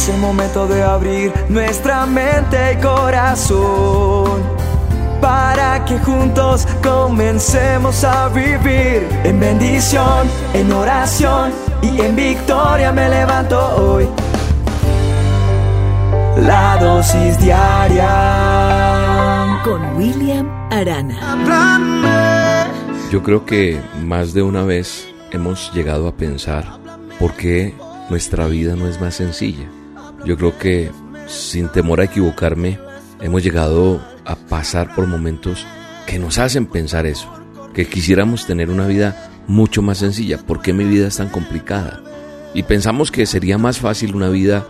Es el momento de abrir nuestra mente y corazón para que juntos comencemos a vivir en bendición, en oración y en victoria me levanto hoy. La dosis diaria con William Arana. Yo creo que más de una vez hemos llegado a pensar por qué nuestra vida no es más sencilla. Yo creo que sin temor a equivocarme, hemos llegado a pasar por momentos que nos hacen pensar eso, que quisiéramos tener una vida mucho más sencilla. ¿Por qué mi vida es tan complicada? Y pensamos que sería más fácil una vida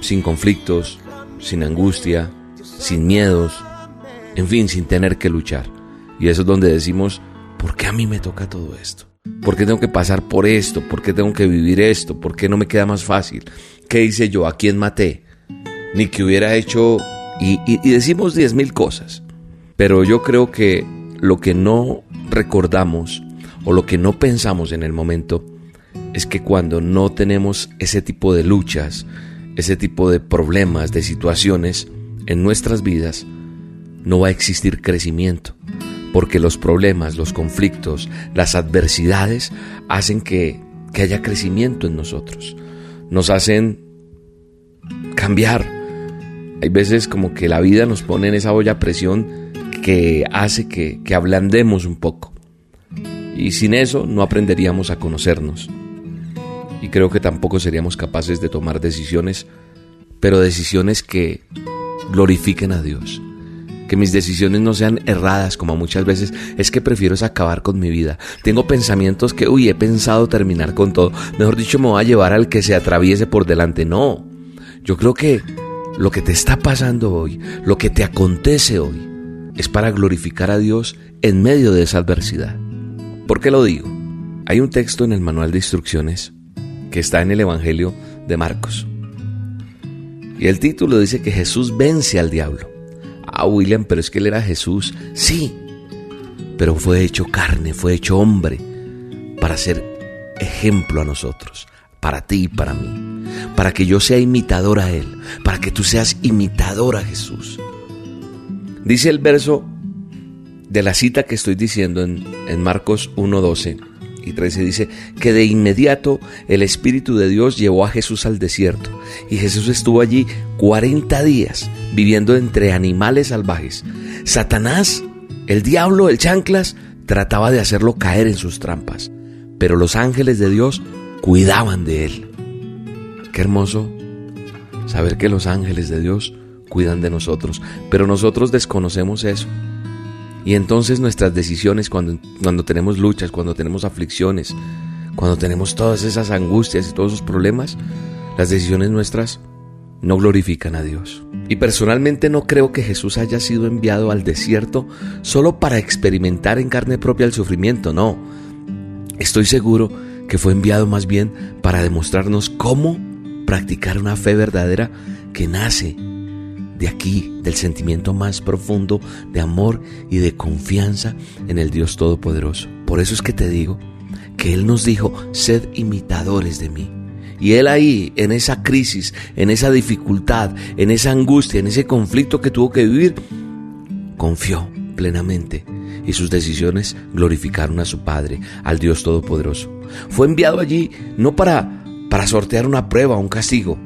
sin conflictos, sin angustia, sin miedos, en fin, sin tener que luchar. Y eso es donde decimos, ¿por qué a mí me toca todo esto? ¿Por qué tengo que pasar por esto? ¿Por qué tengo que vivir esto? ¿Por qué no me queda más fácil? ¿Qué hice yo? ¿A quién maté? Ni que hubiera hecho... Y, decimos diez mil cosas. Pero yo creo que lo que no recordamos o lo que no pensamos en el momento es que cuando no tenemos ese tipo de luchas, ese tipo de problemas, de situaciones en nuestras vidas, no va a existir crecimiento porque los problemas, los conflictos, las adversidades hacen que, haya crecimiento en nosotros, nos hacen cambiar. Hay veces como que la vida nos pone en esa olla a presión que hace que, que ablandemos un poco. Y sin eso no aprenderíamos a conocernos. Y creo que tampoco seríamos capaces de tomar decisiones, pero decisiones que glorifiquen a Dios que mis decisiones no sean erradas como muchas veces es que prefiero acabar con mi vida. Tengo pensamientos que, uy, he pensado terminar con todo. Mejor dicho, me voy a llevar al que se atraviese por delante. No, yo creo que lo que te está pasando hoy, lo que te acontece hoy, es para glorificar a Dios en medio de esa adversidad. ¿Por qué lo digo? Hay un texto en el manual de instrucciones que está en el Evangelio de Marcos. Y el título dice que Jesús vence al diablo. Ah, William, pero es que él era Jesús. Sí, pero fue hecho carne, fue hecho hombre para ser ejemplo a nosotros, para ti y para mí, para que yo sea imitador a Él, para que tú seas imitador a Jesús. Dice el verso de la cita que estoy diciendo en, en Marcos 1.12 y 13 dice que de inmediato el Espíritu de Dios llevó a Jesús al desierto y Jesús estuvo allí 40 días viviendo entre animales salvajes. Satanás, el diablo, el chanclas, trataba de hacerlo caer en sus trampas, pero los ángeles de Dios cuidaban de él. Qué hermoso saber que los ángeles de Dios cuidan de nosotros, pero nosotros desconocemos eso. Y entonces nuestras decisiones cuando, cuando tenemos luchas, cuando tenemos aflicciones, cuando tenemos todas esas angustias y todos esos problemas, las decisiones nuestras no glorifican a Dios. Y personalmente no creo que Jesús haya sido enviado al desierto solo para experimentar en carne propia el sufrimiento, no. Estoy seguro que fue enviado más bien para demostrarnos cómo practicar una fe verdadera que nace de aquí, del sentimiento más profundo de amor y de confianza en el Dios Todopoderoso. Por eso es que te digo que Él nos dijo, sed imitadores de mí. Y Él ahí, en esa crisis, en esa dificultad, en esa angustia, en ese conflicto que tuvo que vivir, confió plenamente y sus decisiones glorificaron a su Padre, al Dios Todopoderoso. Fue enviado allí no para, para sortear una prueba o un castigo,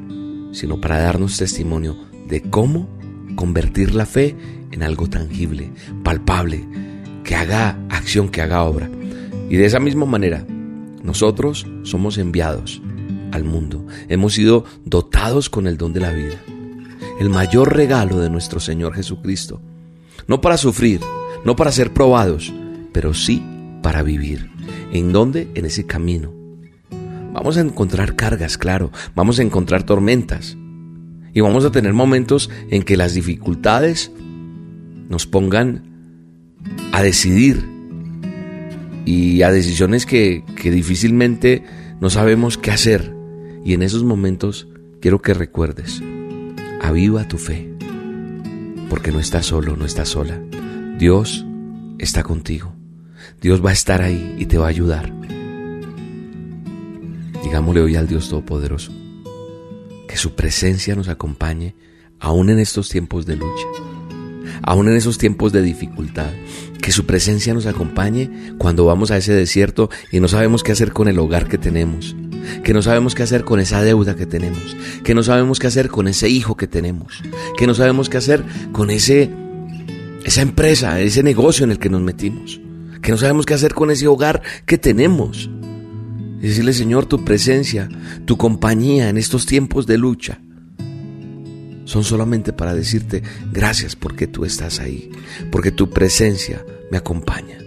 sino para darnos testimonio de cómo convertir la fe en algo tangible, palpable, que haga acción, que haga obra. Y de esa misma manera, nosotros somos enviados al mundo. Hemos sido dotados con el don de la vida. El mayor regalo de nuestro Señor Jesucristo. No para sufrir, no para ser probados, pero sí para vivir. ¿En dónde? En ese camino. Vamos a encontrar cargas, claro. Vamos a encontrar tormentas. Y vamos a tener momentos en que las dificultades nos pongan a decidir y a decisiones que, difícilmente no sabemos qué hacer. Y en esos momentos quiero que recuerdes, aviva tu fe, porque no estás solo, no estás sola. Dios está contigo. Dios va a estar ahí y te va a ayudar. Digámosle hoy al Dios Todopoderoso que su presencia nos acompañe aún en estos tiempos de lucha, aún en esos tiempos de dificultad, que su presencia nos acompañe cuando vamos a ese desierto y no sabemos qué hacer con el hogar que tenemos, que no sabemos qué hacer con esa deuda que tenemos, que no sabemos qué hacer con ese hijo que tenemos, que no sabemos qué hacer con ese esa empresa, ese negocio en el que nos metimos, que no sabemos qué hacer con ese hogar que tenemos. Decirle, Señor, tu presencia, tu compañía en estos tiempos de lucha, son solamente para decirte gracias porque tú estás ahí, porque tu presencia me acompaña.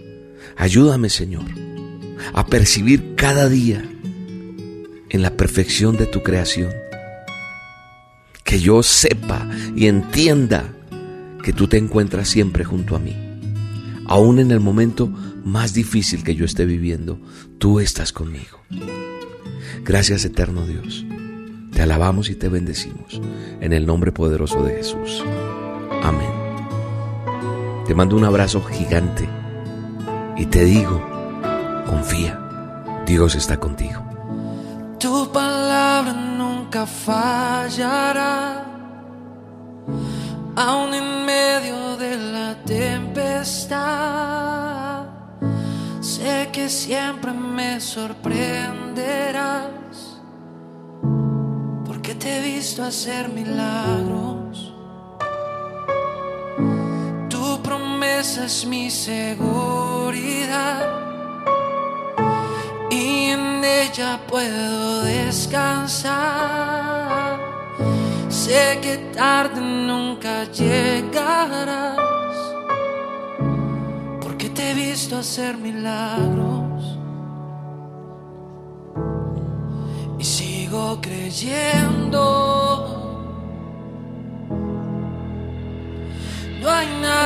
Ayúdame, Señor, a percibir cada día en la perfección de tu creación. Que yo sepa y entienda que tú te encuentras siempre junto a mí. Aún en el momento más difícil que yo esté viviendo, tú estás conmigo. Gracias eterno Dios. Te alabamos y te bendecimos en el nombre poderoso de Jesús. Amén. Te mando un abrazo gigante y te digo, confía, Dios está contigo. Tu palabra nunca fallará, aun en medio de la tempestad. Sé que siempre me sorprenderás te he visto hacer milagros. Tu promesa es mi seguridad ella puedo descansar. Sé que tarde nunca llegarás porque te he visto hacer milagros. creyendo. No hay nada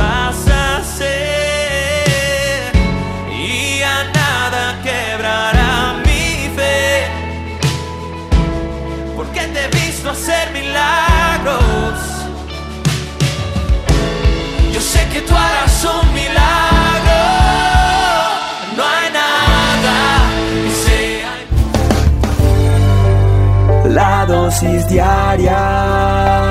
dosis diaria